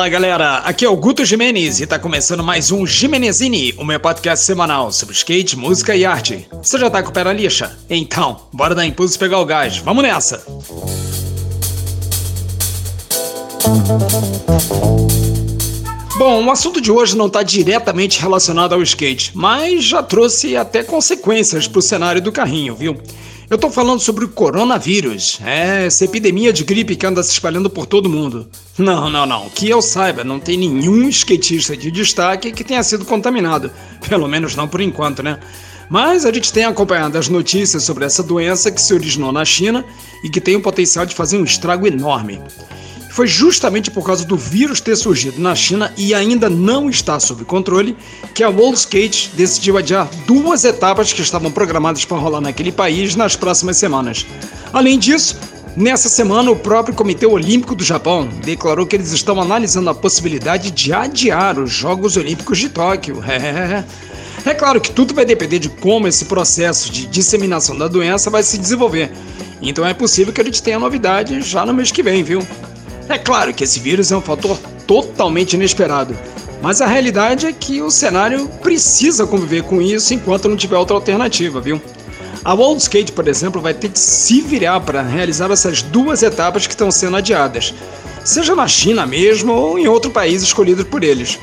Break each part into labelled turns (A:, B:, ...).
A: Fala galera, aqui é o Guto Jimenez e tá começando mais um Jimenezini, o meu podcast semanal sobre skate, música e arte. Você já tá com o pé na lixa? Então, bora dar impulso e pegar o gás, vamos nessa! Bom, o assunto de hoje não está diretamente relacionado ao skate, mas já trouxe até consequências para o cenário do carrinho, viu? Eu tô falando sobre o coronavírus. É, essa epidemia de gripe que anda se espalhando por todo mundo. Não, não, não. Que eu saiba, não tem nenhum skatista de destaque que tenha sido contaminado. Pelo menos não por enquanto, né? Mas a gente tem acompanhado as notícias sobre essa doença que se originou na China e que tem o potencial de fazer um estrago enorme. Foi justamente por causa do vírus ter surgido na China e ainda não está sob controle que a World Skate decidiu adiar duas etapas que estavam programadas para rolar naquele país nas próximas semanas. Além disso, Nessa semana, o próprio Comitê Olímpico do Japão declarou que eles estão analisando a possibilidade de adiar os Jogos Olímpicos de Tóquio. É, claro que tudo vai depender de como esse processo de disseminação da doença vai se desenvolver. Então é possível que a gente tenha novidade já no mês que vem, viu? É claro que esse vírus é um fator totalmente inesperado, mas a realidade é que o cenário precisa conviver com isso enquanto não tiver outra alternativa, viu? A World Skate, por exemplo, vai ter que se virar para realizar essas duas etapas que estão sendo adiadas, seja na China mesmo ou em outro país escolhido por eles.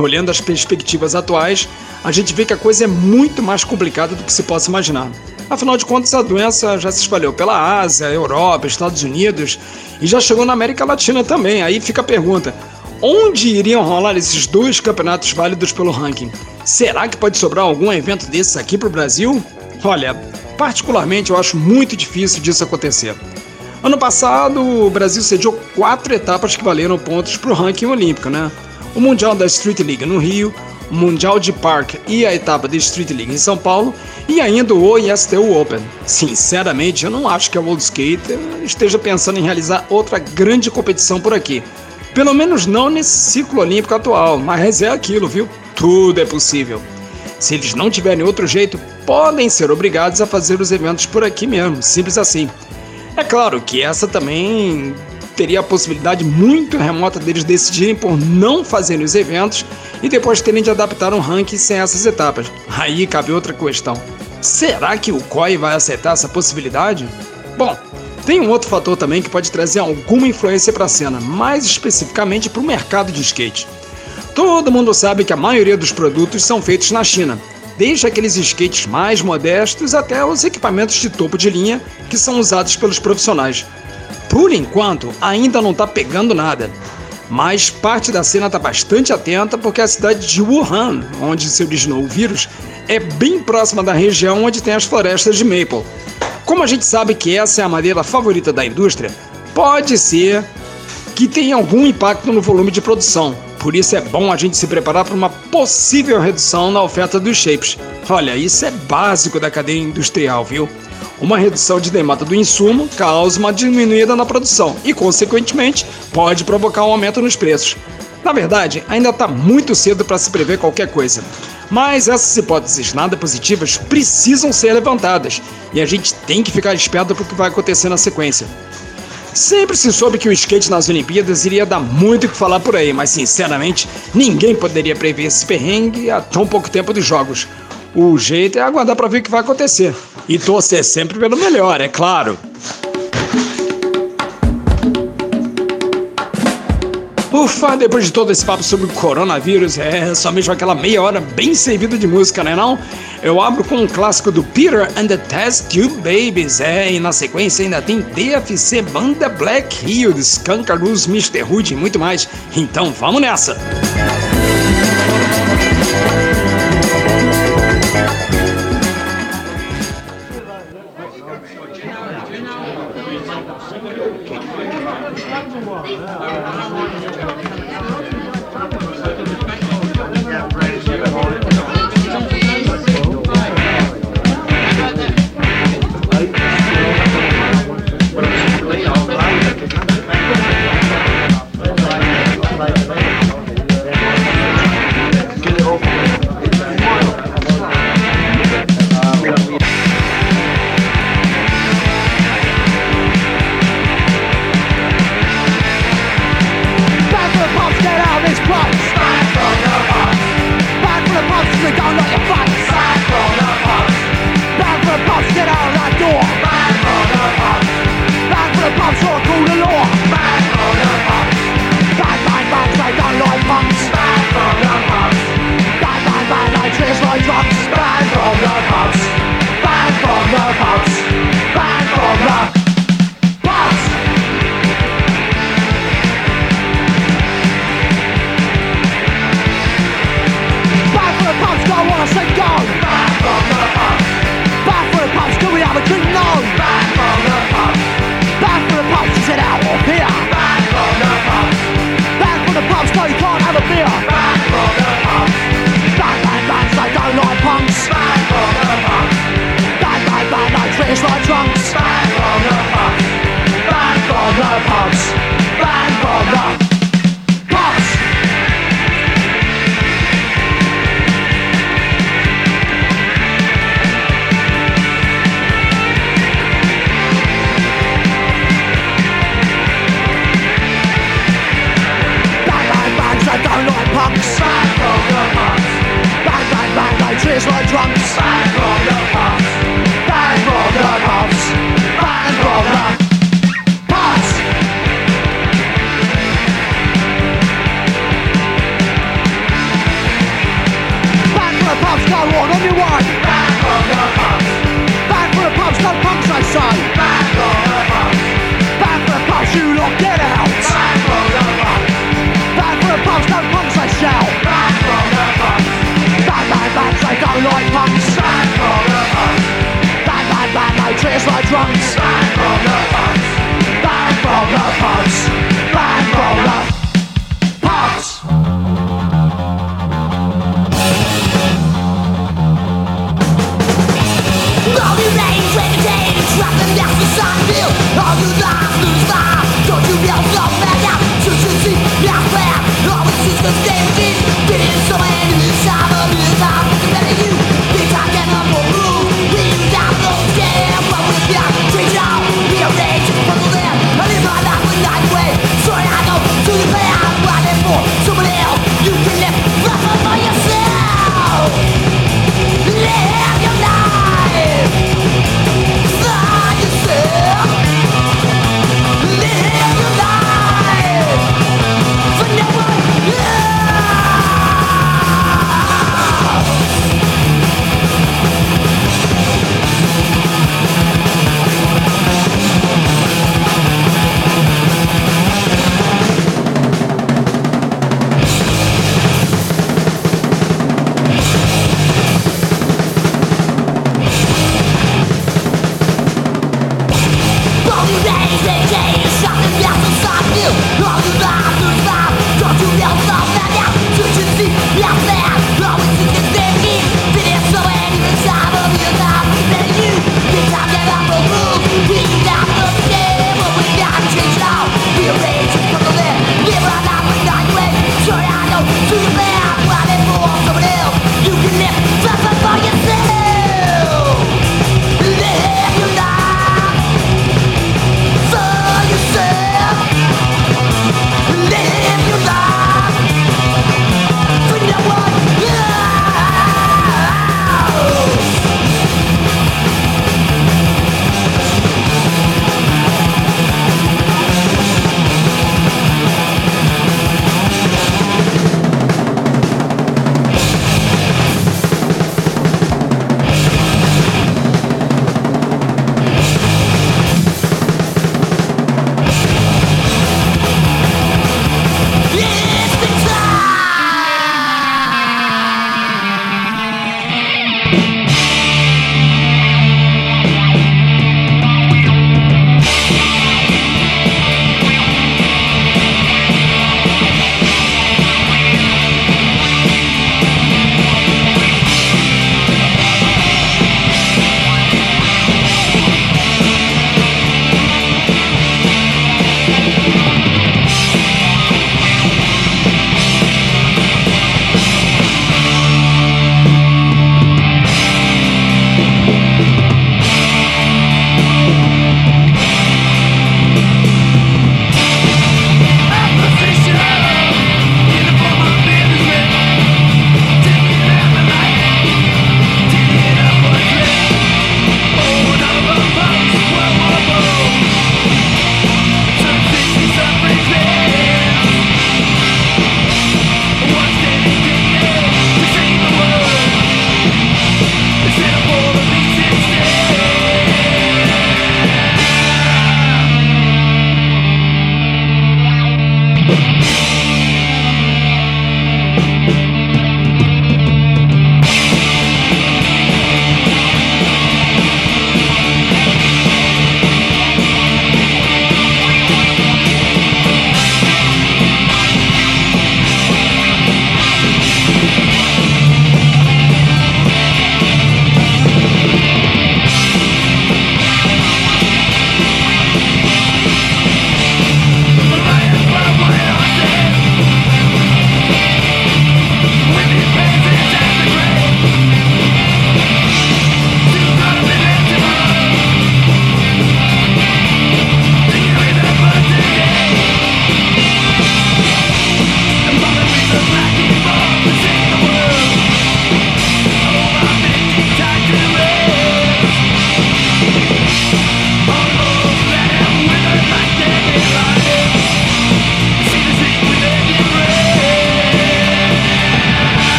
A: Olhando as perspectivas atuais, a gente vê que a coisa é muito mais complicada do que se possa imaginar. Afinal de contas, a doença já se espalhou pela Ásia, Europa, Estados Unidos e já chegou na América Latina também. Aí fica a pergunta: onde iriam rolar esses dois campeonatos válidos pelo ranking? Será que pode sobrar algum evento desses aqui para o Brasil? Olha, particularmente eu acho muito difícil disso acontecer. Ano passado, o Brasil sediou quatro etapas que valeram pontos para o ranking olímpico, né? O Mundial da Street League no Rio, Mundial de Park e a etapa da Street League em São Paulo e ainda o ISTU Open. Sinceramente, eu não acho que a World Skate esteja pensando em realizar outra grande competição por aqui. Pelo menos não nesse ciclo olímpico atual, mas é aquilo, viu? Tudo é possível. Se eles não tiverem outro jeito, podem ser obrigados a fazer os eventos por aqui mesmo, simples assim. É claro que essa também teria a possibilidade muito remota deles decidirem por não fazerem os eventos e depois terem de adaptar um ranking sem essas etapas. Aí cabe outra questão. Será que o COI vai aceitar essa possibilidade? Bom, tem um outro fator também que pode trazer alguma influência para a cena, mais especificamente para o mercado de skate. Todo mundo sabe que a maioria dos produtos são feitos na China, desde aqueles skates mais modestos até os equipamentos de topo de linha que são usados pelos profissionais. Por enquanto, ainda não está pegando nada. Mas parte da cena está bastante atenta porque a cidade de Wuhan, onde se originou o vírus, é bem próxima da região onde tem as florestas de maple. Como a gente sabe que essa é a madeira favorita da indústria, pode ser que tenha algum impacto no volume de produção. Por isso é bom a gente se preparar para uma possível redução na oferta dos shapes. Olha, isso é básico da cadeia industrial, viu? Uma redução de demanda do insumo causa uma diminuída na produção e, consequentemente, pode provocar um aumento nos preços. Na verdade, ainda está muito cedo para se prever qualquer coisa. Mas essas hipóteses nada positivas precisam ser levantadas e a gente tem que ficar esperto para o que vai acontecer na sequência. Sempre se soube que o skate nas Olimpíadas iria dar muito o que falar por aí, mas sinceramente, ninguém poderia prever esse perrengue há tão pouco tempo dos jogos. O jeito é aguardar para ver o que vai acontecer. E torcer sempre pelo melhor, é claro. Ufa, depois de todo esse papo sobre o coronavírus, é mesmo aquela meia hora bem servida de música, né não? Eu abro com um clássico do Peter and the Test Tube Babies, é, e na sequência ainda tem DFC Banda Black Hills, Kangaroos, Mr. Hood e muito mais. Então vamos nessa!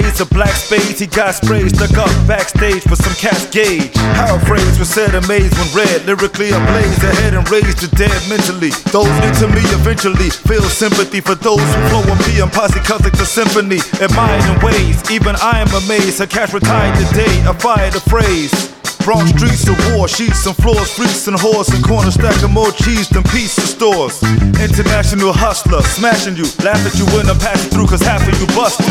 B: Days of
C: black spades. He got sprayed, stuck up backstage for some cascade. How phrase was said amazed when read. Lyrically ablaze, ahead and raised the dead mentally. Those into me eventually feel sympathy for those who flow on me and posse it's a symphony. Admired in ways, even I am amazed. Her cash retired today, I fired the phrase. Bronx streets of war, sheets and floors, freaks and whores and corners stacking more cheese than pizza stores. International hustler, smashing you, laugh at you when I'm passing through, cause half of you busted.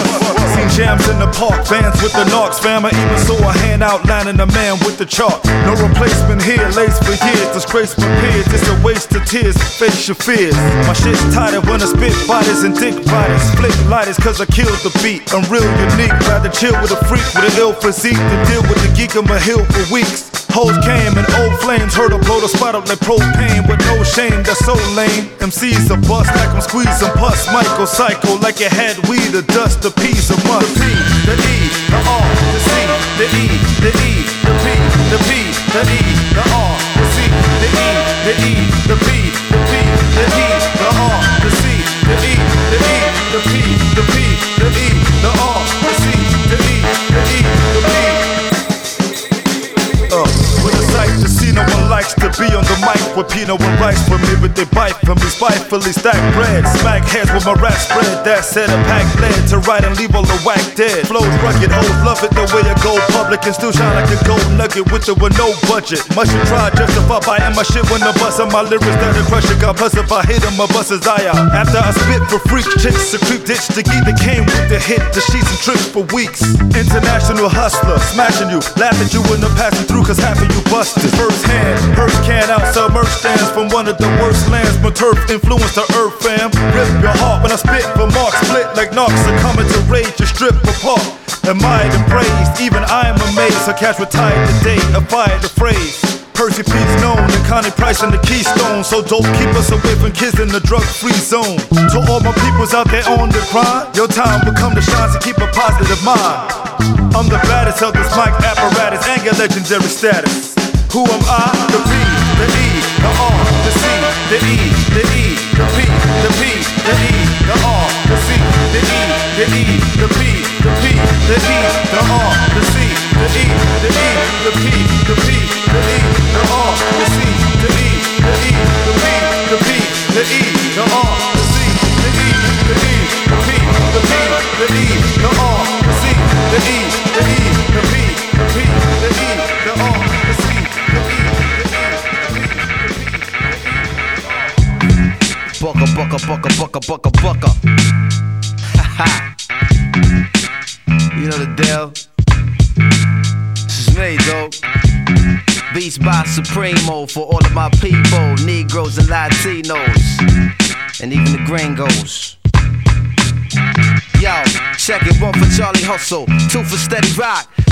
C: Seen jams in the park, bands with the knocks, fam. I even saw a hand outlining a man with the chalk. No replacement here, lace for years, disgrace my peers. It's a waste of tears, face your fears. My shit's tighter when I spit bodies and dick bodies. Flick lighters, cause I killed the beat. I'm real unique, rather chill with a freak with an ill physique than deal with the geek on my hill for weeks weeks. Hoes came and old flames, heard her blow the spot up like propane with no shame. That's so lame. MC's a bust like I'm squeezing pus. Michael Psycho like it had weed, the dust, the piece of must. The P, the E, the R, the C, the E, the E, the P, the P, the E, the R, the C, the E, the E, the P, the P, the E, on with Pino and Rice for me, but they bite from me, spitefully stack bread. Smack heads with my rap spread. That said, a pack lead to write and leave all the whack dead. Flows rugged, hoes love it the way I go public and still shine like a gold nugget with or with no budget. Much you try justify buying my shit when the bust on my lyrics that the crusher got plus if I hit him, my bust eye out. After I spit for freak chicks, a creep ditch the geek that came with the hit, the sheets and trips for weeks. International hustler, smashing you, laughing you when I'm passing through cause half of you busted. First hand, first can out, stands from one of the worst lands. My turf influenced the earth, fam. Rip your heart when I spit for marks. split like knocks coming to rage your strip apart. Admired and praised, even I am amazed. Her cash retired today, I fired the phrase. Percee P's known and Connie Price and the Keystone. So don't keep us away from kids in the drug free zone. To all my peoples out there on the grind, your time will come to shine, so keep a positive mind. I'm the baddest of this mic apparatus and your legendary status. Who am I? The P, the E, the R, the C, the E, the E, the P, the P, the E, the R, the C, the E, the E, the P, the P, the E, the R, the C, the E, the E, the P, the P, the E, the R, the C, the E, the E, the P, the P, the E, the R, the C, the E, the E, the P, the P, the E, the R, the C, the E, the E,
D: Bucka, bucka, bucka, bucka. You know the deal. This is me, dog. Beats by Supremo for all of my people, Negroes and Latinos, and even the gringos. Yo, check it, one for Charlie Hustle, two for Steady Rock,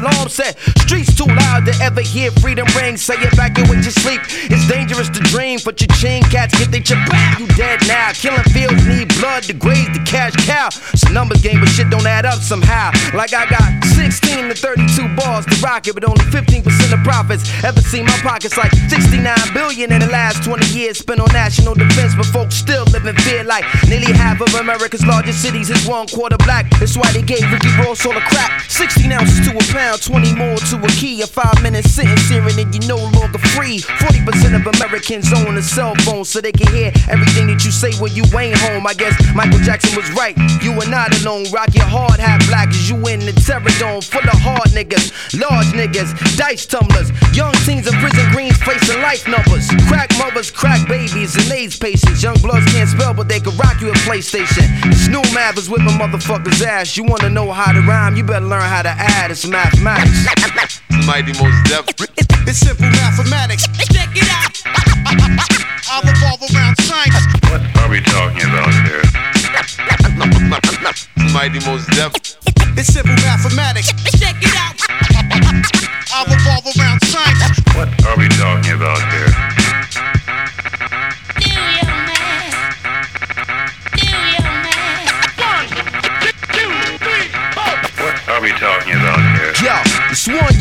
D: alarm set. Streets too loud to ever hear freedom ring. Say it back evacuate your sleep. It's dangerous to dream, but your chain cats get they chip. You dead now. Killing fields need blood to graze the cash cow. A numbers game, but shit don't add up somehow. Like I got 16 to 32 bars to rock it, but only 15% of profits. Ever seen my pockets like 69 billion in the last 20 years spent on national defense, but folks still live in fear like nearly half of America's largest cities is one quarter black. That's why they gave Ricky Ross all the crap. 16 ounces to a pound, 20 more to a key. A five minute sentence hearing and you no longer free. 40% of Americans own a cell phone so they can hear everything that you say when you ain't home. I guess Michael Jackson was right. You are not alone. Rock your hard hat black as you in the terror dome full of hard niggas, large niggas, dice tumblers, young teens in prison greens facing life numbers. Crack mothers, crack babies, and AIDS patients. Young bloods can't spell, but they can rock you a PlayStation. Snoop math is whipping motherfuckers' ass. You wanna know how to rhyme? You better learn how to add. It's mathematics.
E: Mighty most def.
F: It's simple mathematics. Check it out. I revolve around science.
E: What are we talking about here? Mighty Mos Def.
F: It's simple mathematics. Check it out. I revolve around science.
G: What are we talking about here?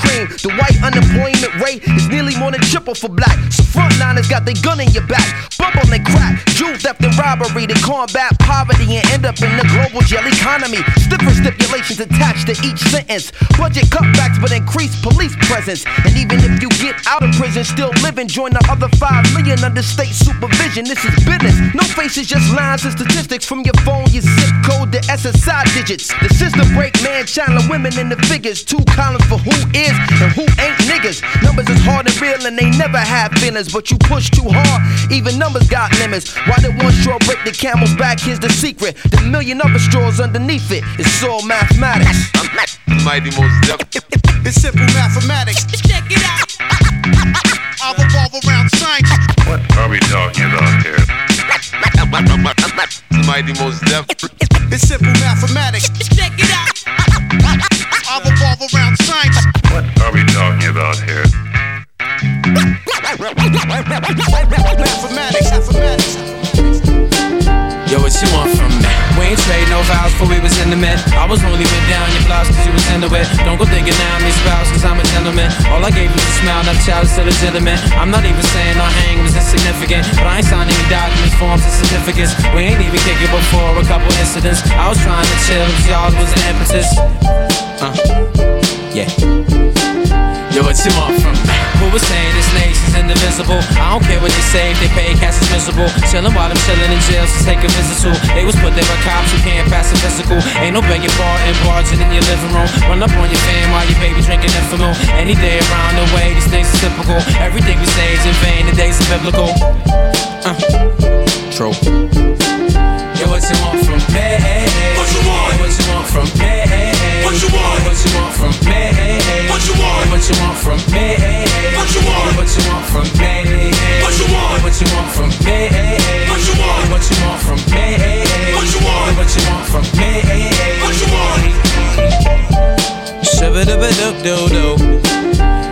D: cream. The white unemployment rate is nearly more than triple for black. So frontliners got their gun in your back. On their crack. Jewel theft and robbery to combat poverty and end up in the global jail economy. Stiffer stipulations attached to each sentence. Budget cutbacks but increased police presence. And even if you get out of prison, still living, join the other 5 million under state supervision. This is business. No faces, just lines and statistics from your phone, your zip code, the SSI digits. The system break man, child, and women in the figures. Two columns for who is and who ain't niggas. Numbers is hard and real and they never have feelings, but you push too hard. Even numbers got limits. Why did one straw break the camel's back? Here's the secret. The million other straws underneath it. It's all mathematics.
E: Mighty Mos Def.
F: It's simple mathematics. Check it out. I revolve around science.
G: What are we talking about here?
E: Mighty Mos Def.
F: It's simple mathematics. Check it out. I revolve around science.
G: What are about here?
H: Yo, what you want from me? We ain't trade no vows before we was in the mid. I was only been down your blouse cause you was into it. Don't go thinking now I'm your spouse cause I'm a gentleman. All I gave was a smile, not a child, still legitimate. I'm not even saying our hang was insignificant, but I ain't signed any documents, forms, and certificates. We ain't even kicking before a couple incidents. I was trying to chill y'all was the impetus. Uh, yeah. Yo, what you want from me? Who was saying this nation's indivisible? I don't care what they say, if they pay cash is miserable. Chillin' while I'm chillin' in jail, so take a visit to. They was put there by cops who can't pass a physical. Ain't no begging bar and barging in your living room. Run up on your fam while your baby drinking infamo. Any day around the way, these things are typical. Everything we say is in vain, the days are biblical. Uh, true. Yo, what you want from me? What you want? What you want from me? What you want? What you want from me? What you want? What you want from me? What you want? What you want from me? What you want? What you want from me? What you want? What you want from me? What you want? What you want from me? What you want? Shabba dabba doo doo doo.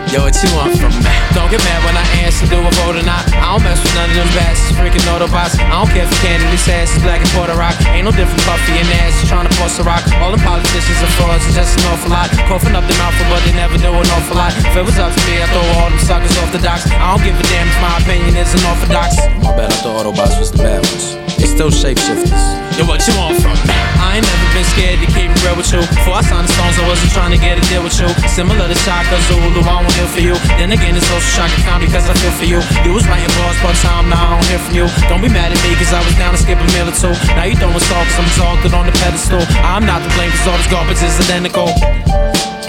H: Yo, what you want from me? Don't get mad when I answer, do a vote or not. I don't mess with none of them bastards, freaking Autobots. I don't care if the candidate's ass is black and Puerto Rock. Ain't no different Puffy and ass trying to bust a rock. All them politicians are frauds, it's just an awful lot. Coughing up the mouth, but they never do an awful lot. If it was up to me, I'd throw all them suckers off the docks. I don't give a damn if my opinion is unorthodox. My bad, I thought Autobots was the bad ones. They still shapeshifters. Yo, what you want from me? I ain't never been scared to keep it real with you. Before I signed the songs, I wasn't trying to get a deal with you. Similar to Shaka Zulu, I won't hear for you. Then again, it's also shock account because I feel for you. You was writing bars, but time now I don't hear from you. Don't be mad at me, cause I was down to skip a meal or two. Now you throwing salt, cause I'm exalted on the pedestal. I'm not to blame, cause all this garbage is identical.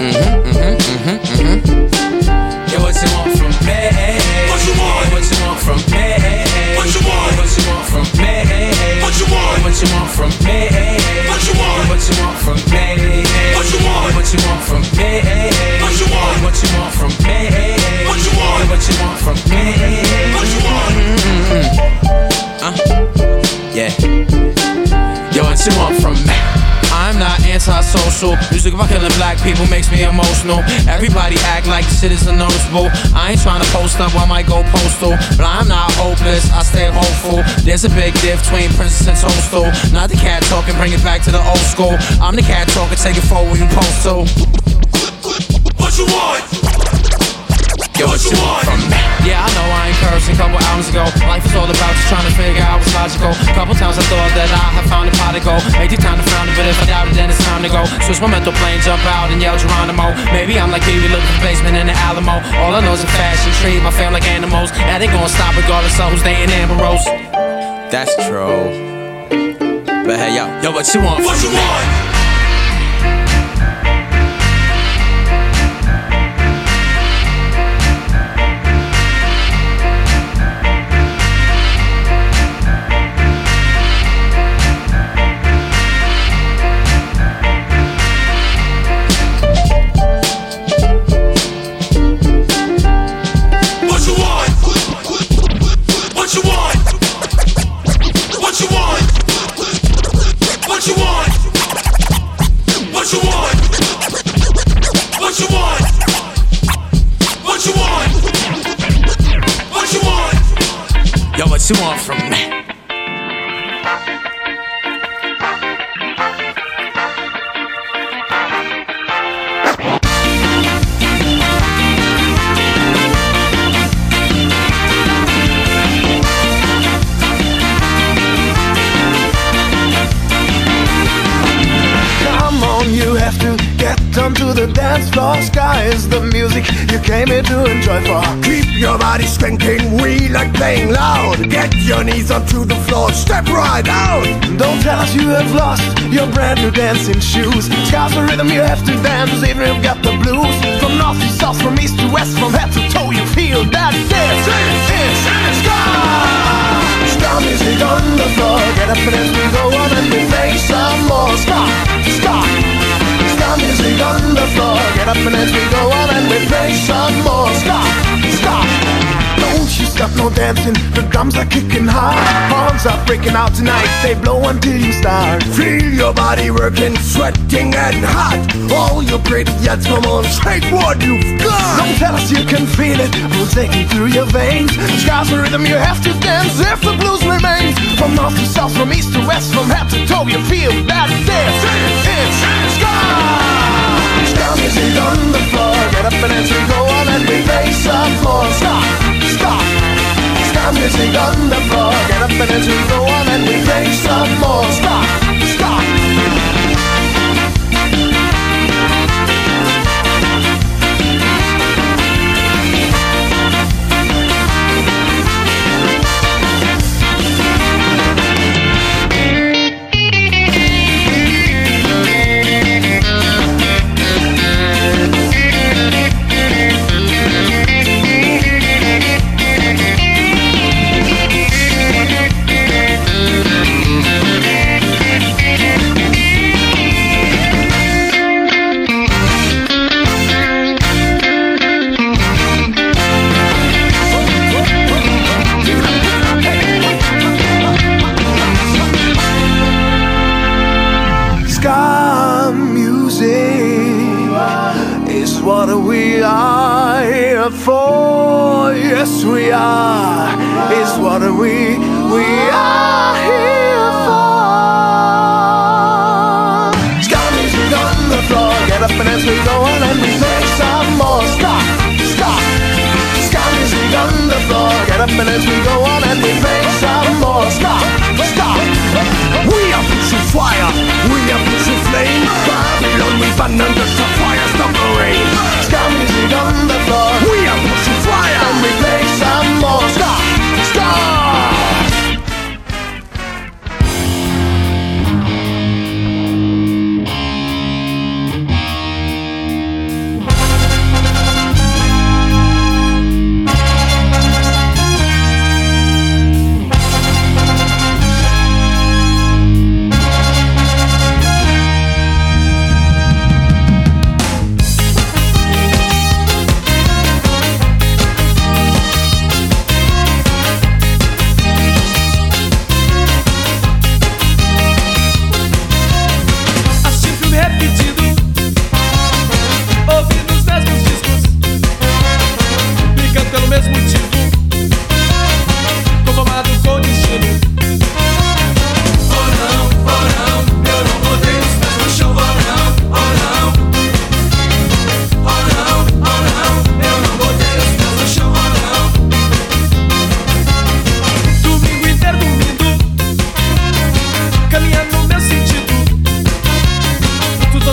H: Mm-hmm, mm-hmm, mm-hmm, mm-hmm. What you want from me? I'm not antisocial. Music about killing black people makes me emotional. Everybody act like shit is unnoticeable. I ain't trying to post up, I might go postal. But I'm not hopeless, I stay hopeful. There's a big diff between Princess and Toadstool. Not the cat talking, bring it back to the old school. I'm the cat talking, take it forward and post to.
F: What you want?
H: Yo, what you want from me? Yeah, I know I ain't cursing. Couple hours ago, life is all about just trying to figure out what's logical. Couple times I thought that I had found a pot to go. Make the time to frown a bit if I doubt it, then it's time to go. Switch my mental plane, jump out and yell Geronimo. Maybe I'm like Pee-wee looking for basement in the Alamo. All I know is a fashion treat my fam like animals. That ain't gonna stop regardless of who's dating Amber Rose. That's true. But hey, yo, yo, what you want?
F: What you want?
H: You want from me?
I: Come on, you have to the dance floor. Sky is the music you came here to enjoy for.
J: Keep your body skanking, we like playing loud. Get your knees onto the floor, step right out.
I: Don't tell us you have lost your brand new dancing shoes. Sky's the rhythm you have to dance, even if you've got the blues. From north to south, from east to west, from head to toe, you feel that this is Sky.
J: Ska music on the floor,
I: Get up and dance, we go on and we play some more. Ska, ska. Ska music on the floor. Get up and dance, we go on and we play some more. Ska, ska. Don't stop no dancing, the drums are kicking hard. Horns are breaking out tonight, they blow until you start.
J: Feel your body working, sweating and hot. All your pretty yets, come on, take what you've got.
I: Don't tell us you can feel it, pulsating through your veins. Sky's the rhythm you have to dance if the blues remains. From north to south, from east to west, from head to toe, you feel that this is Sky.
J: Music on the floor,
I: Get up and dance, we go on and we some more. Stop, stop. Music on the floor. Get up and dance, we go on and we play some more. Stop.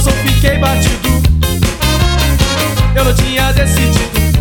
K: Só fiquei batido. Eu não tinha decidido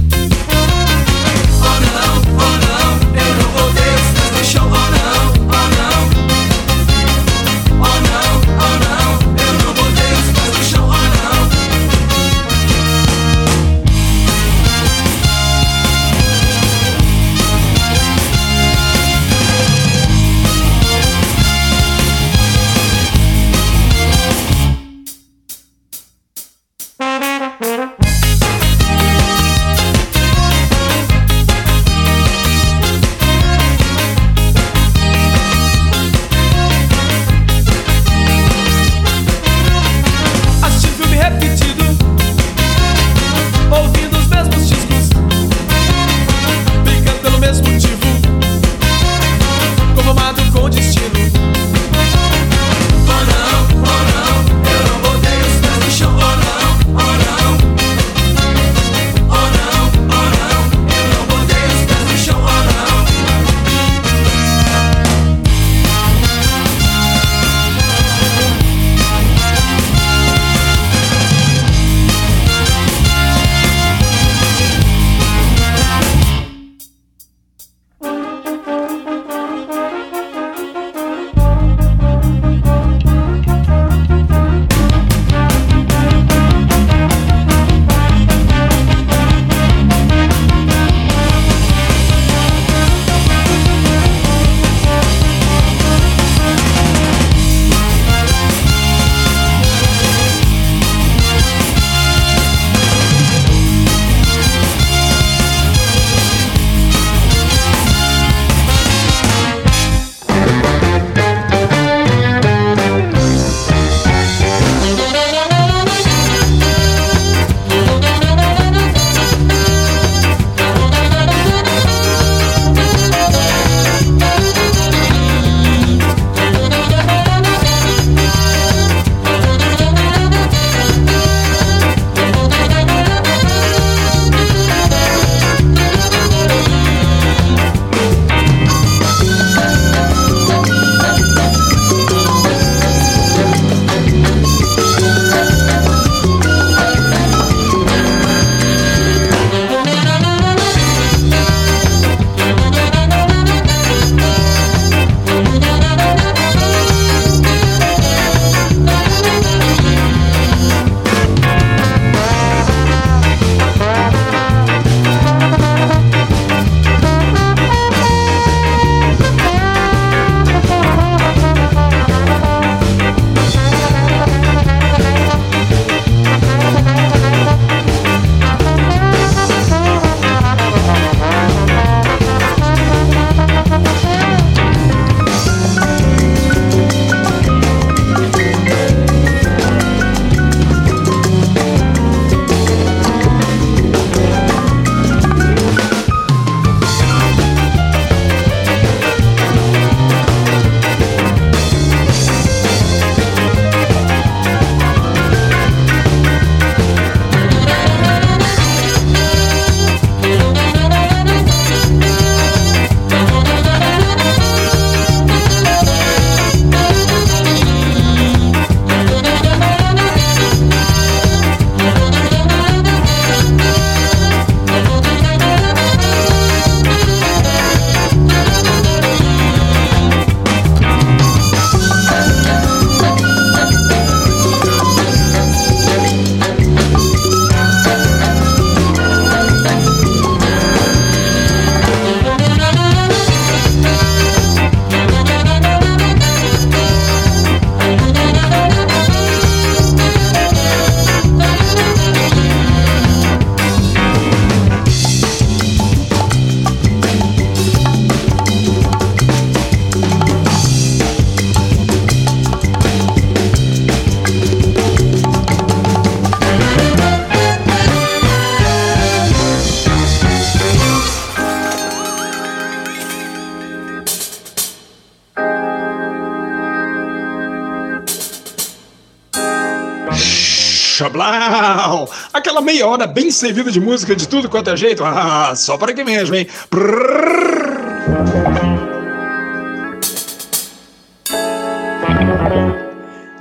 A: Aquela meia hora bem servida de música de tudo quanto é jeito. Ah, só para aqui mesmo, hein?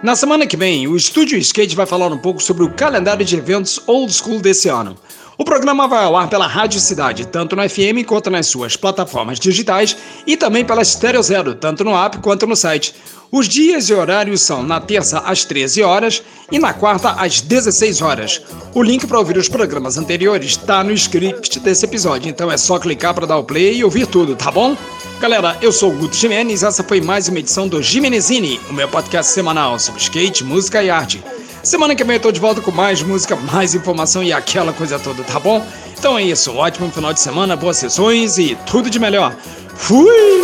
A: Na semana que vem, o Estúdio Skate vai falar um pouco sobre o calendário de eventos old school desse ano. O programa vai ao ar pela Rádio Cidade, tanto no FM quanto nas suas plataformas digitais e também pela Stereo Zero, tanto no app quanto no site. Os dias e horários são na terça às 13 horas e na quarta às 16 horas. O link para ouvir os programas anteriores está no script desse episódio, então é só clicar para dar o play e ouvir tudo, tá bom? Galera, eu sou o Guto Jimenez essa foi mais uma edição do Jimenezini, o meu podcast semanal sobre skate, música e arte. Semana que vem eu tô de volta com mais música, mais informação e aquela coisa toda, tá bom? Então é isso, ótimo final de semana, boas sessões e tudo de melhor. Fui!